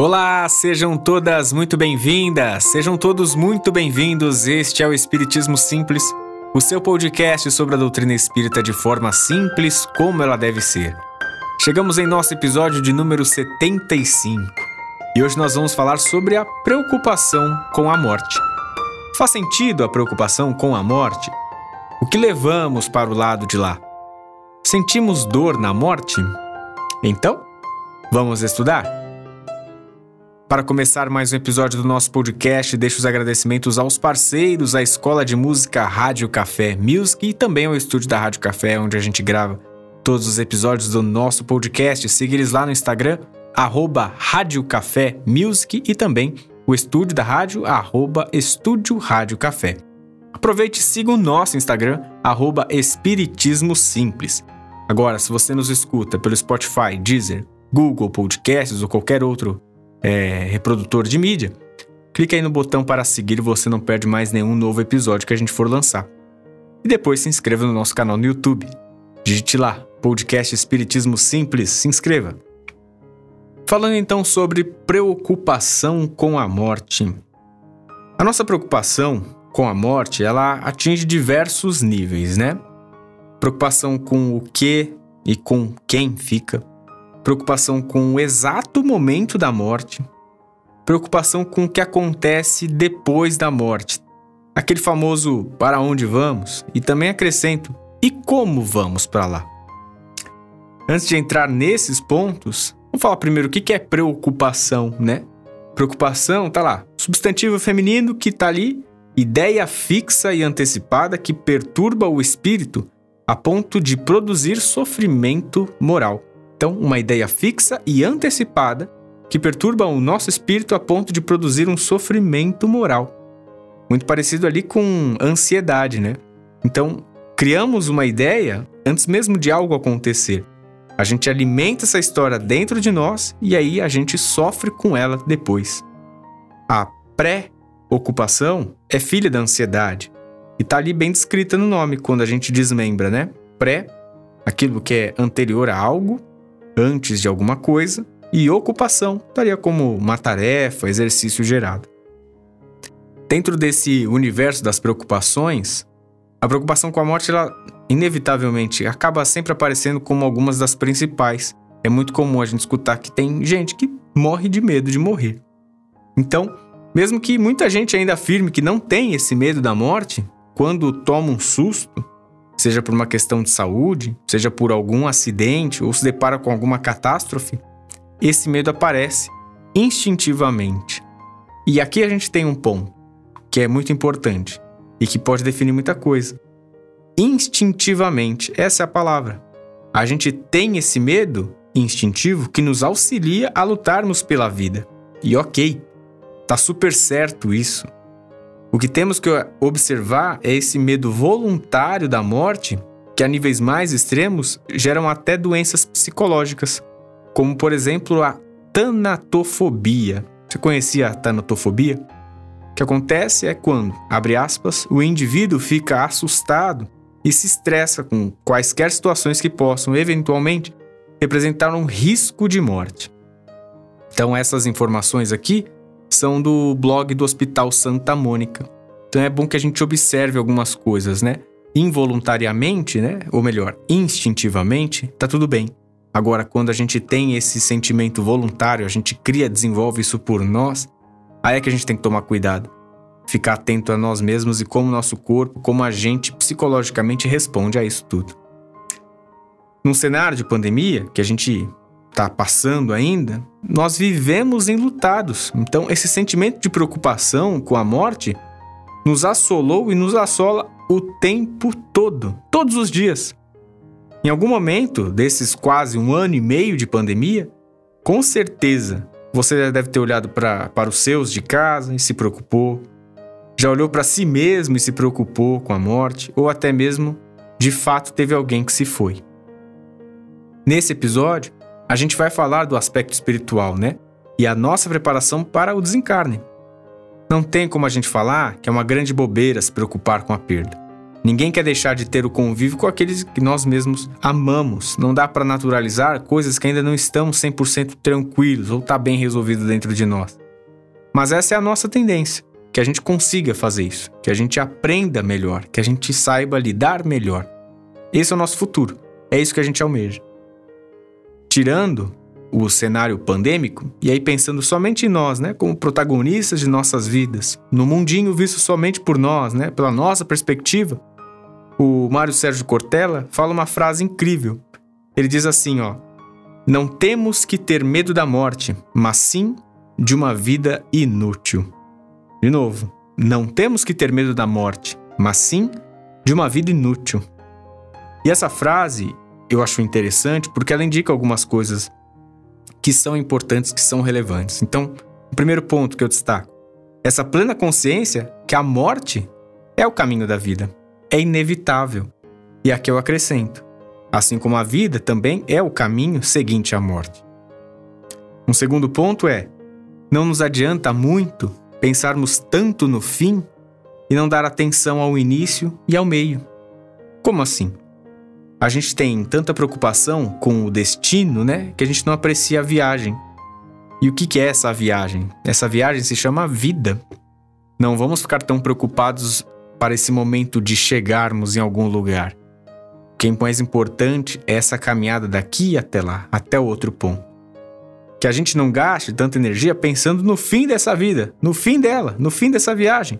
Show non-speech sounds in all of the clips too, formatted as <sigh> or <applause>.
Olá, sejam todas muito bem-vindas, sejam todos muito bem-vindos. Este é o Espiritismo Simples, o seu podcast sobre a doutrina espírita de forma simples, como ela deve ser. Chegamos em nosso episódio de número 75 e hoje nós vamos falar sobre a preocupação com a morte. Faz sentido a preocupação com a morte? O que levamos para o lado de lá? Sentimos dor na morte? Então, vamos estudar? Para começar mais um episódio do nosso podcast, deixo os agradecimentos aos parceiros, à Escola de Música Rádio Café Music e também ao estúdio da Rádio Café, onde a gente grava todos os episódios do nosso podcast. Siga eles lá no Instagram, arroba Rádio Café Music e também o estúdio da rádio, arroba Estúdio Rádio Café. Aproveite e siga o nosso Instagram, arroba Espiritismo Simples. Agora, se você nos escuta pelo Spotify, Deezer, Google Podcasts ou qualquer outro é, reprodutor de mídia, clique aí no botão para seguir e você não perde mais nenhum novo episódio que a gente for lançar. E depois se inscreva no nosso canal no YouTube. Digite lá, podcast Espiritismo Simples, se inscreva. Falando então sobre preocupação com a morte. A nossa preocupação com a morte, ela atinge diversos níveis, né? Preocupação com o que e com quem fica preocupação com o exato momento da morte, preocupação com o que acontece depois da morte, aquele famoso para onde vamos, e também acrescento e como vamos para lá. Antes de entrar nesses pontos, vamos falar primeiro o que é preocupação, né? Preocupação, tá lá, substantivo feminino que tá ali, ideia fixa e antecipada que perturba o espírito a ponto de produzir sofrimento moral. Então, uma ideia fixa e antecipada que perturba o nosso espírito a ponto de produzir um sofrimento moral. Muito parecido ali com ansiedade, né? Então, criamos uma ideia antes mesmo de algo acontecer. A gente alimenta essa história dentro de nós e aí a gente sofre com ela depois. A pré-ocupação é filha da ansiedade e está ali bem descrita no nome quando a gente desmembra, né? Pré, aquilo que é anterior a algo, antes de alguma coisa, e ocupação estaria como uma tarefa, exercício gerado. Dentro desse universo das preocupações, a preocupação com a morte, ela inevitavelmente acaba sempre aparecendo como algumas das principais. É muito comum a gente escutar que tem gente que morre de medo de morrer. Então, mesmo que muita gente ainda afirme que não tem esse medo da morte, quando toma um susto, seja por uma questão de saúde, seja por algum acidente ou se depara com alguma catástrofe, esse medo aparece instintivamente. E aqui a gente tem um ponto que é muito importante e que pode definir muita coisa. Instintivamente, essa é a palavra. A gente tem esse medo instintivo que nos auxilia a lutarmos pela vida. E ok, tá super certo isso. O que temos que observar é esse medo voluntário da morte, que a níveis mais extremos geram até doenças psicológicas, como por exemplo a tanatofobia. Você conhecia a tanatofobia? O que acontece é quando, abre aspas, o indivíduo fica assustado e se estressa com quaisquer situações que possam eventualmente representar um risco de morte. Então essas informações aqui são do blog do Hospital Santa Mônica. Então é bom que a gente observe algumas coisas, né? Involuntariamente, né? Ou melhor, instintivamente, tá tudo bem. Agora, quando a gente tem esse sentimento voluntário, a gente cria, desenvolve isso por nós, aí é que a gente tem que tomar cuidado. Ficar atento a nós mesmos e como nosso corpo, como a gente psicologicamente responde a isso tudo. Num cenário de pandemia, que a gente está passando ainda, nós vivemos enlutados. Então, esse sentimento de preocupação com a morte nos assolou e nos assola o tempo todo, todos os dias. Em algum momento desses quase um ano e meio de pandemia, com certeza você já deve ter olhado pra, para os seus de casa e se preocupou, já olhou para si mesmo e se preocupou com a morte, ou até mesmo de fato teve alguém que se foi. Nesse episódio, a gente vai falar do aspecto espiritual, né? E a nossa preparação para o desencarne. Não tem como a gente falar que é uma grande bobeira se preocupar com a perda. Ninguém quer deixar de ter o convívio com aqueles que nós mesmos amamos. Não dá para naturalizar coisas que ainda não estamos 100% tranquilos ou tá bem resolvido dentro de nós. Mas essa é a nossa tendência, que a gente consiga fazer isso, que a gente aprenda melhor, que a gente saiba lidar melhor. Esse é o nosso futuro. É isso que a gente almeja. Tirando o cenário pandêmico, e aí pensando somente em nós, né, como protagonistas de nossas vidas, no mundinho visto somente por nós, né, pela nossa perspectiva, o Mário Sérgio Cortella fala uma frase incrível. Ele diz assim, ó: Não temos que ter medo da morte, mas sim de uma vida inútil. De novo, não temos que ter medo da morte, mas sim de uma vida inútil. E essa frase eu acho interessante porque ela indica algumas coisas que são importantes, que são relevantes. Então, o primeiro ponto que eu destaco: essa plena consciência que a morte é o caminho da vida, é inevitável. E aqui eu acrescento: assim como a vida também é o caminho seguinte à morte. Um segundo ponto é: não nos adianta muito pensarmos tanto no fim e não dar atenção ao início e ao meio. Como assim? A gente tem tanta preocupação com o destino, né, que a gente não aprecia a viagem. E o que é essa viagem? Essa viagem se chama vida. Não vamos ficar tão preocupados para esse momento de chegarmos em algum lugar. O que é mais importante é essa caminhada daqui até lá, até o outro ponto. Que a gente não gaste tanta energia pensando no fim dessa vida, no fim dela, no fim dessa viagem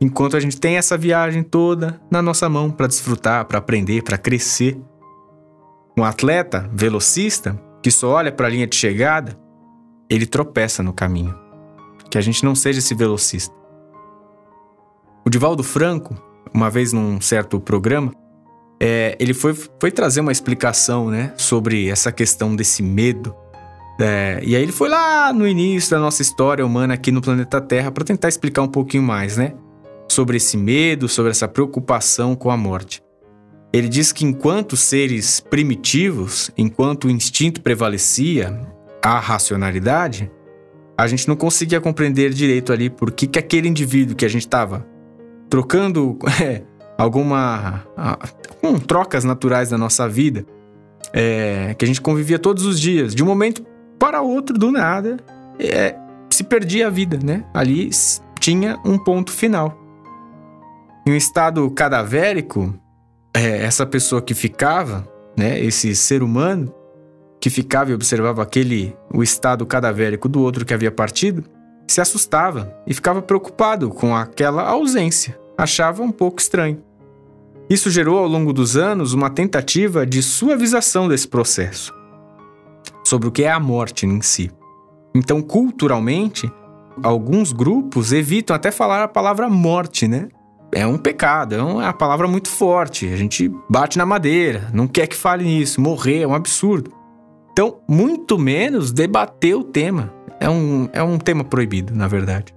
enquanto a gente tem essa viagem toda na nossa mão para desfrutar, para aprender, para crescer. Um atleta velocista que só olha para a linha de chegada, ele tropeça no caminho. Que a gente não seja esse velocista. O Divaldo Franco, uma vez num certo programa, é, ele foi, foi trazer uma explicação né, sobre essa questão desse medo. É, e aí ele foi lá no início da nossa história humana aqui no planeta Terra para tentar explicar um pouquinho mais, né? Sobre esse medo, sobre essa preocupação com a morte. Ele diz que enquanto seres primitivos, enquanto o instinto prevalecia, a racionalidade, a gente não conseguia compreender direito ali por que, que aquele indivíduo que a gente estava trocando <laughs> é, alguma. com trocas naturais da nossa vida, é, que a gente convivia todos os dias, de um momento para outro, do nada, é, se perdia a vida, né? Ali tinha um ponto final. Em um estado cadavérico, é, essa pessoa que ficava, né, esse ser humano que ficava e observava aquele o estado cadavérico do outro que havia partido, se assustava e ficava preocupado com aquela ausência, achava um pouco estranho. Isso gerou ao longo dos anos uma tentativa de suavização desse processo, sobre o que é a morte em si. Então, culturalmente, alguns grupos evitam até falar a palavra morte, né? É um pecado, é uma palavra muito forte. A gente bate na madeira, não quer que fale nisso, morrer é um absurdo. Então, muito menos debater o tema. É um, é um tema proibido, na verdade.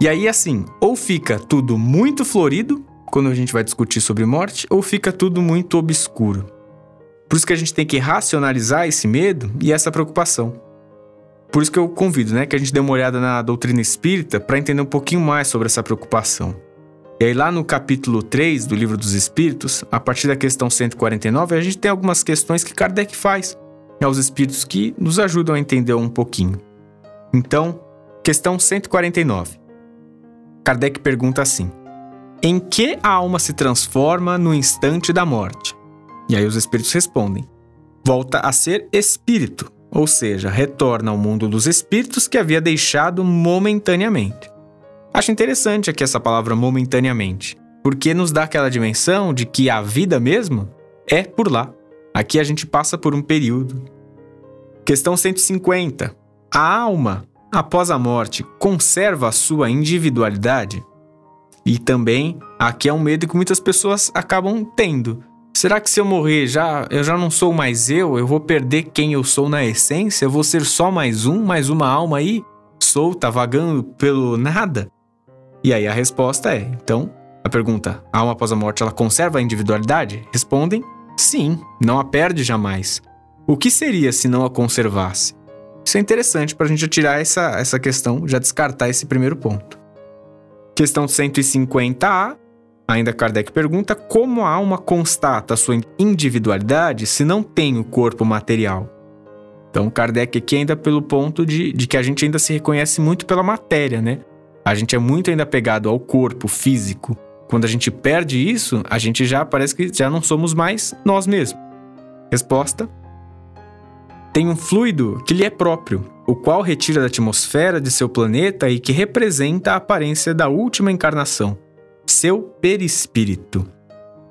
E aí, assim, ou fica tudo muito florido, quando a gente vai discutir sobre morte, ou fica tudo muito obscuro. Por isso que a gente tem que racionalizar esse medo e essa preocupação. Por isso que eu convido, né, que a gente dê uma olhada na doutrina espírita para entender um pouquinho mais sobre essa preocupação. E aí, lá no capítulo 3 do Livro dos Espíritos, a partir da questão 149, a gente tem algumas questões que Kardec faz aos espíritos que nos ajudam a entender um pouquinho. Então, questão 149. Kardec pergunta assim: Em que a alma se transforma no instante da morte? E aí os espíritos respondem: Volta a ser espírito, ou seja, retorna ao mundo dos espíritos que havia deixado momentaneamente. Acho interessante aqui essa palavra momentaneamente, porque nos dá aquela dimensão de que a vida mesmo é por lá. Aqui a gente passa por um período. Questão 150. A alma, após a morte, conserva a sua individualidade? E também, aqui é um medo que muitas pessoas acabam tendo. Será que se eu morrer já eu já não sou mais eu? Eu vou perder quem eu sou na essência? Eu vou ser só mais um, mais uma alma aí, solta, vagando pelo nada? E aí a resposta é: então, a pergunta, a alma após a morte ela conserva a individualidade? Respondem: sim, não a perde jamais. O que seria se não a conservasse? Isso é interessante para a gente tirar essa, essa questão, já descartar esse primeiro ponto. Questão 150A. Ainda Kardec pergunta como a alma constata a sua individualidade se não tem o corpo material. Então, Kardec aqui ainda pelo ponto de, de que a gente ainda se reconhece muito pela matéria, né? A gente é muito ainda pegado ao corpo físico. Quando a gente perde isso, a gente já parece que já não somos mais nós mesmos. Resposta: Tem um fluido que lhe é próprio, o qual retira da atmosfera de seu planeta e que representa a aparência da última encarnação, seu perispírito.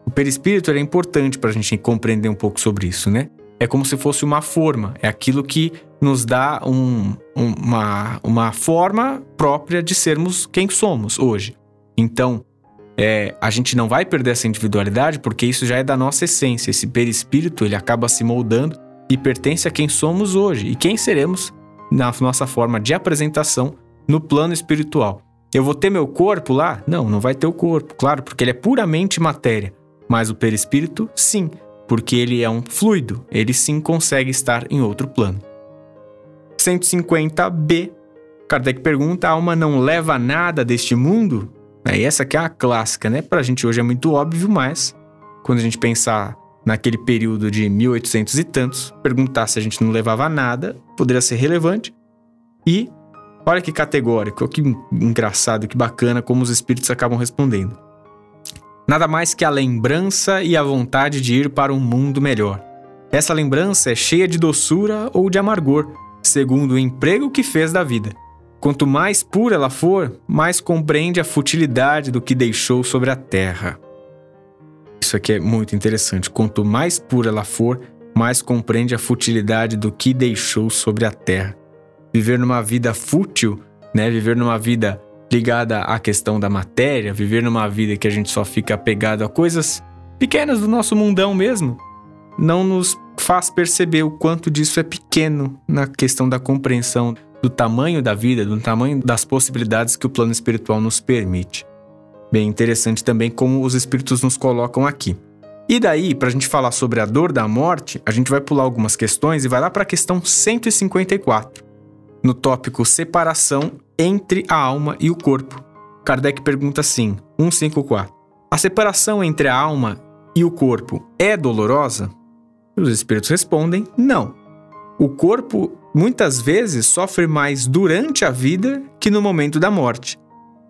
O perispírito é importante para a gente compreender um pouco sobre isso, né? É como se fosse uma forma, é aquilo que nos dá um, uma, uma forma própria de sermos quem somos hoje. Então, é, a gente não vai perder essa individualidade porque isso já é da nossa essência. Esse perispírito ele acaba se moldando e pertence a quem somos hoje e quem seremos na nossa forma de apresentação no plano espiritual. Eu vou ter meu corpo lá? Não, não vai ter o corpo, claro, porque ele é puramente matéria. Mas o perispírito, sim, porque ele é um fluido, ele sim consegue estar em outro plano. 150b. Kardec pergunta: a alma não leva nada deste mundo? É, essa aqui é a clássica, né? Pra gente hoje é muito óbvio, mas quando a gente pensar naquele período de 1800 e tantos, perguntar se a gente não levava nada poderia ser relevante. E olha que categórico, que engraçado, que bacana como os espíritos acabam respondendo. Nada mais que a lembrança e a vontade de ir para um mundo melhor. Essa lembrança é cheia de doçura ou de amargor, segundo o emprego que fez da vida. Quanto mais pura ela for, mais compreende a futilidade do que deixou sobre a terra. Isso aqui é muito interessante. Quanto mais pura ela for, mais compreende a futilidade do que deixou sobre a terra. Viver numa vida fútil, né? Viver numa vida ligada à questão da matéria, viver numa vida que a gente só fica apegado a coisas pequenas do nosso mundão mesmo, não nos faz perceber o quanto disso é pequeno na questão da compreensão do tamanho da vida, do tamanho das possibilidades que o plano espiritual nos permite. Bem interessante também como os espíritos nos colocam aqui. E daí, para a gente falar sobre a dor da morte, a gente vai pular algumas questões e vai lá para a questão 154, no tópico separação entre a alma e o corpo. Kardec pergunta assim: 154. A separação entre a alma e o corpo é dolorosa? Os espíritos respondem: não. O corpo muitas vezes sofre mais durante a vida que no momento da morte.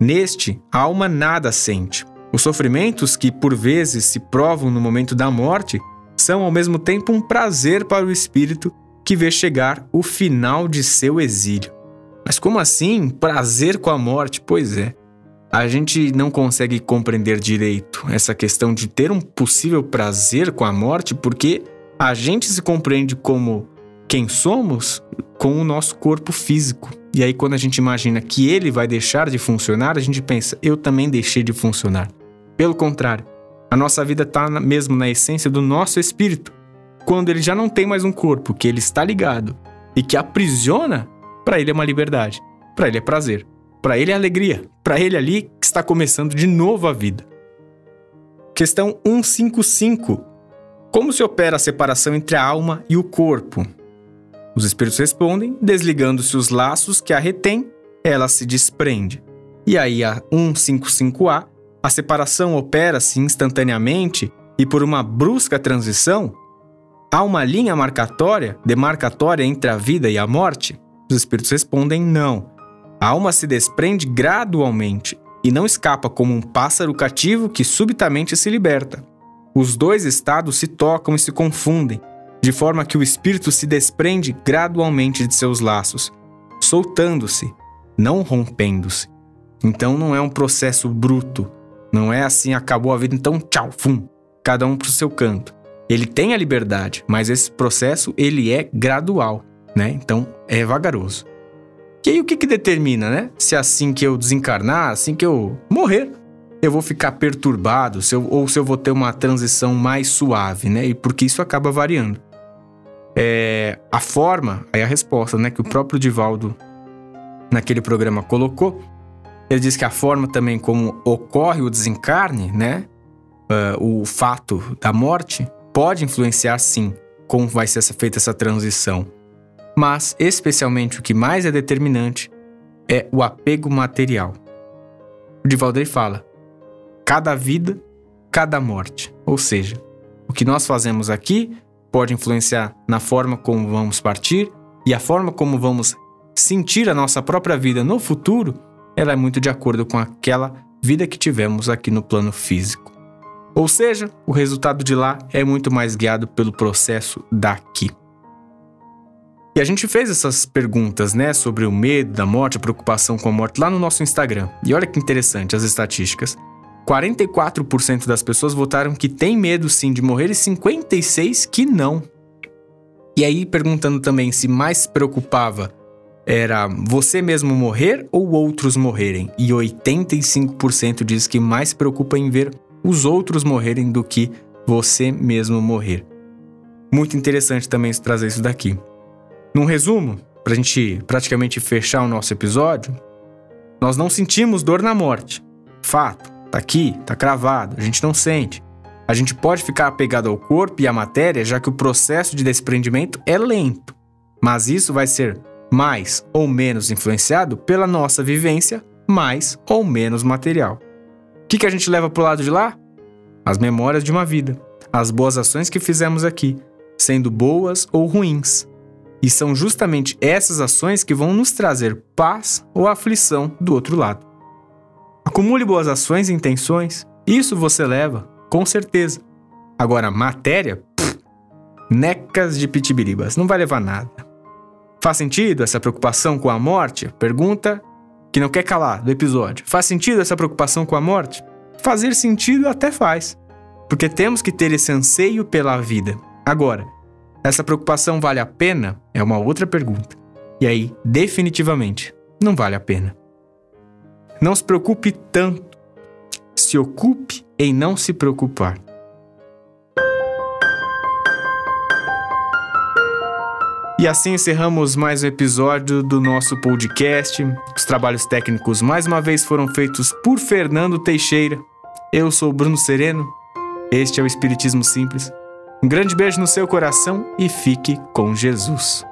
Neste, a alma nada sente. Os sofrimentos que por vezes se provam no momento da morte são ao mesmo tempo um prazer para o espírito que vê chegar o final de seu exílio. Mas como assim? Prazer com a morte? Pois é. A gente não consegue compreender direito essa questão de ter um possível prazer com a morte porque a gente se compreende como quem somos com o nosso corpo físico. E aí, quando a gente imagina que ele vai deixar de funcionar, a gente pensa, eu também deixei de funcionar. Pelo contrário, a nossa vida está mesmo na essência do nosso espírito. Quando ele já não tem mais um corpo, que ele está ligado e que aprisiona, para ele é uma liberdade, para ele é prazer, para ele é alegria, para ele ali que está começando de novo a vida. Questão 155. Como se opera a separação entre a alma e o corpo? Os espíritos respondem: desligando-se os laços que a retêm, ela se desprende. E aí a 155A, a separação opera-se instantaneamente e por uma brusca transição? Há uma linha marcatória, demarcatória entre a vida e a morte? Os espíritos respondem: não. A alma se desprende gradualmente e não escapa como um pássaro cativo que subitamente se liberta. Os dois estados se tocam e se confundem, de forma que o espírito se desprende gradualmente de seus laços, soltando-se, não rompendo-se. Então não é um processo bruto, não é assim, acabou a vida, então tchau, fum, cada um pro seu canto. Ele tem a liberdade, mas esse processo ele é gradual, né? Então é vagaroso. E aí o que, que determina, né? Se é assim que eu desencarnar, assim que eu morrer, eu vou ficar perturbado, se eu, ou se eu vou ter uma transição mais suave, né? E porque isso acaba variando. É, a forma, aí a resposta, né, que o próprio Divaldo naquele programa colocou, ele diz que a forma também como ocorre o desencarne, né, uh, o fato da morte, pode influenciar sim como vai ser feita essa transição. Mas, especialmente, o que mais é determinante é o apego material. O Divaldo fala: cada vida, cada morte. Ou seja, o que nós fazemos aqui pode influenciar na forma como vamos partir e a forma como vamos sentir a nossa própria vida no futuro, ela é muito de acordo com aquela vida que tivemos aqui no plano físico. Ou seja, o resultado de lá é muito mais guiado pelo processo daqui. E a gente fez essas perguntas, né, sobre o medo da morte, a preocupação com a morte lá no nosso Instagram. E olha que interessante as estatísticas. 44% das pessoas votaram que tem medo sim de morrer e 56 que não. E aí perguntando também se mais preocupava era você mesmo morrer ou outros morrerem. E 85% diz que mais preocupa em ver os outros morrerem do que você mesmo morrer. Muito interessante também trazer isso daqui. Num resumo, para a gente praticamente fechar o nosso episódio, nós não sentimos dor na morte. Fato, tá aqui, tá cravado, a gente não sente. A gente pode ficar apegado ao corpo e à matéria, já que o processo de desprendimento é lento. Mas isso vai ser mais ou menos influenciado pela nossa vivência, mais ou menos material. O que, que a gente leva para o lado de lá? As memórias de uma vida, as boas ações que fizemos aqui, sendo boas ou ruins, e são justamente essas ações que vão nos trazer paz ou aflição do outro lado. Acumule boas ações e intenções, isso você leva, com certeza. Agora, matéria, pff, necas de pitibiribas, não vai levar nada. Faz sentido essa preocupação com a morte? Pergunta que não quer calar do episódio. Faz sentido essa preocupação com a morte? Fazer sentido até faz, porque temos que ter esse anseio pela vida. Agora, essa preocupação vale a pena? É uma outra pergunta. E aí, definitivamente, não vale a pena. Não se preocupe tanto. Se ocupe em não se preocupar. E assim encerramos mais um episódio do nosso podcast. Os trabalhos técnicos mais uma vez foram feitos por Fernando Teixeira. Eu sou Bruno Sereno. Este é o Espiritismo Simples. Um grande beijo no seu coração e fique com Jesus.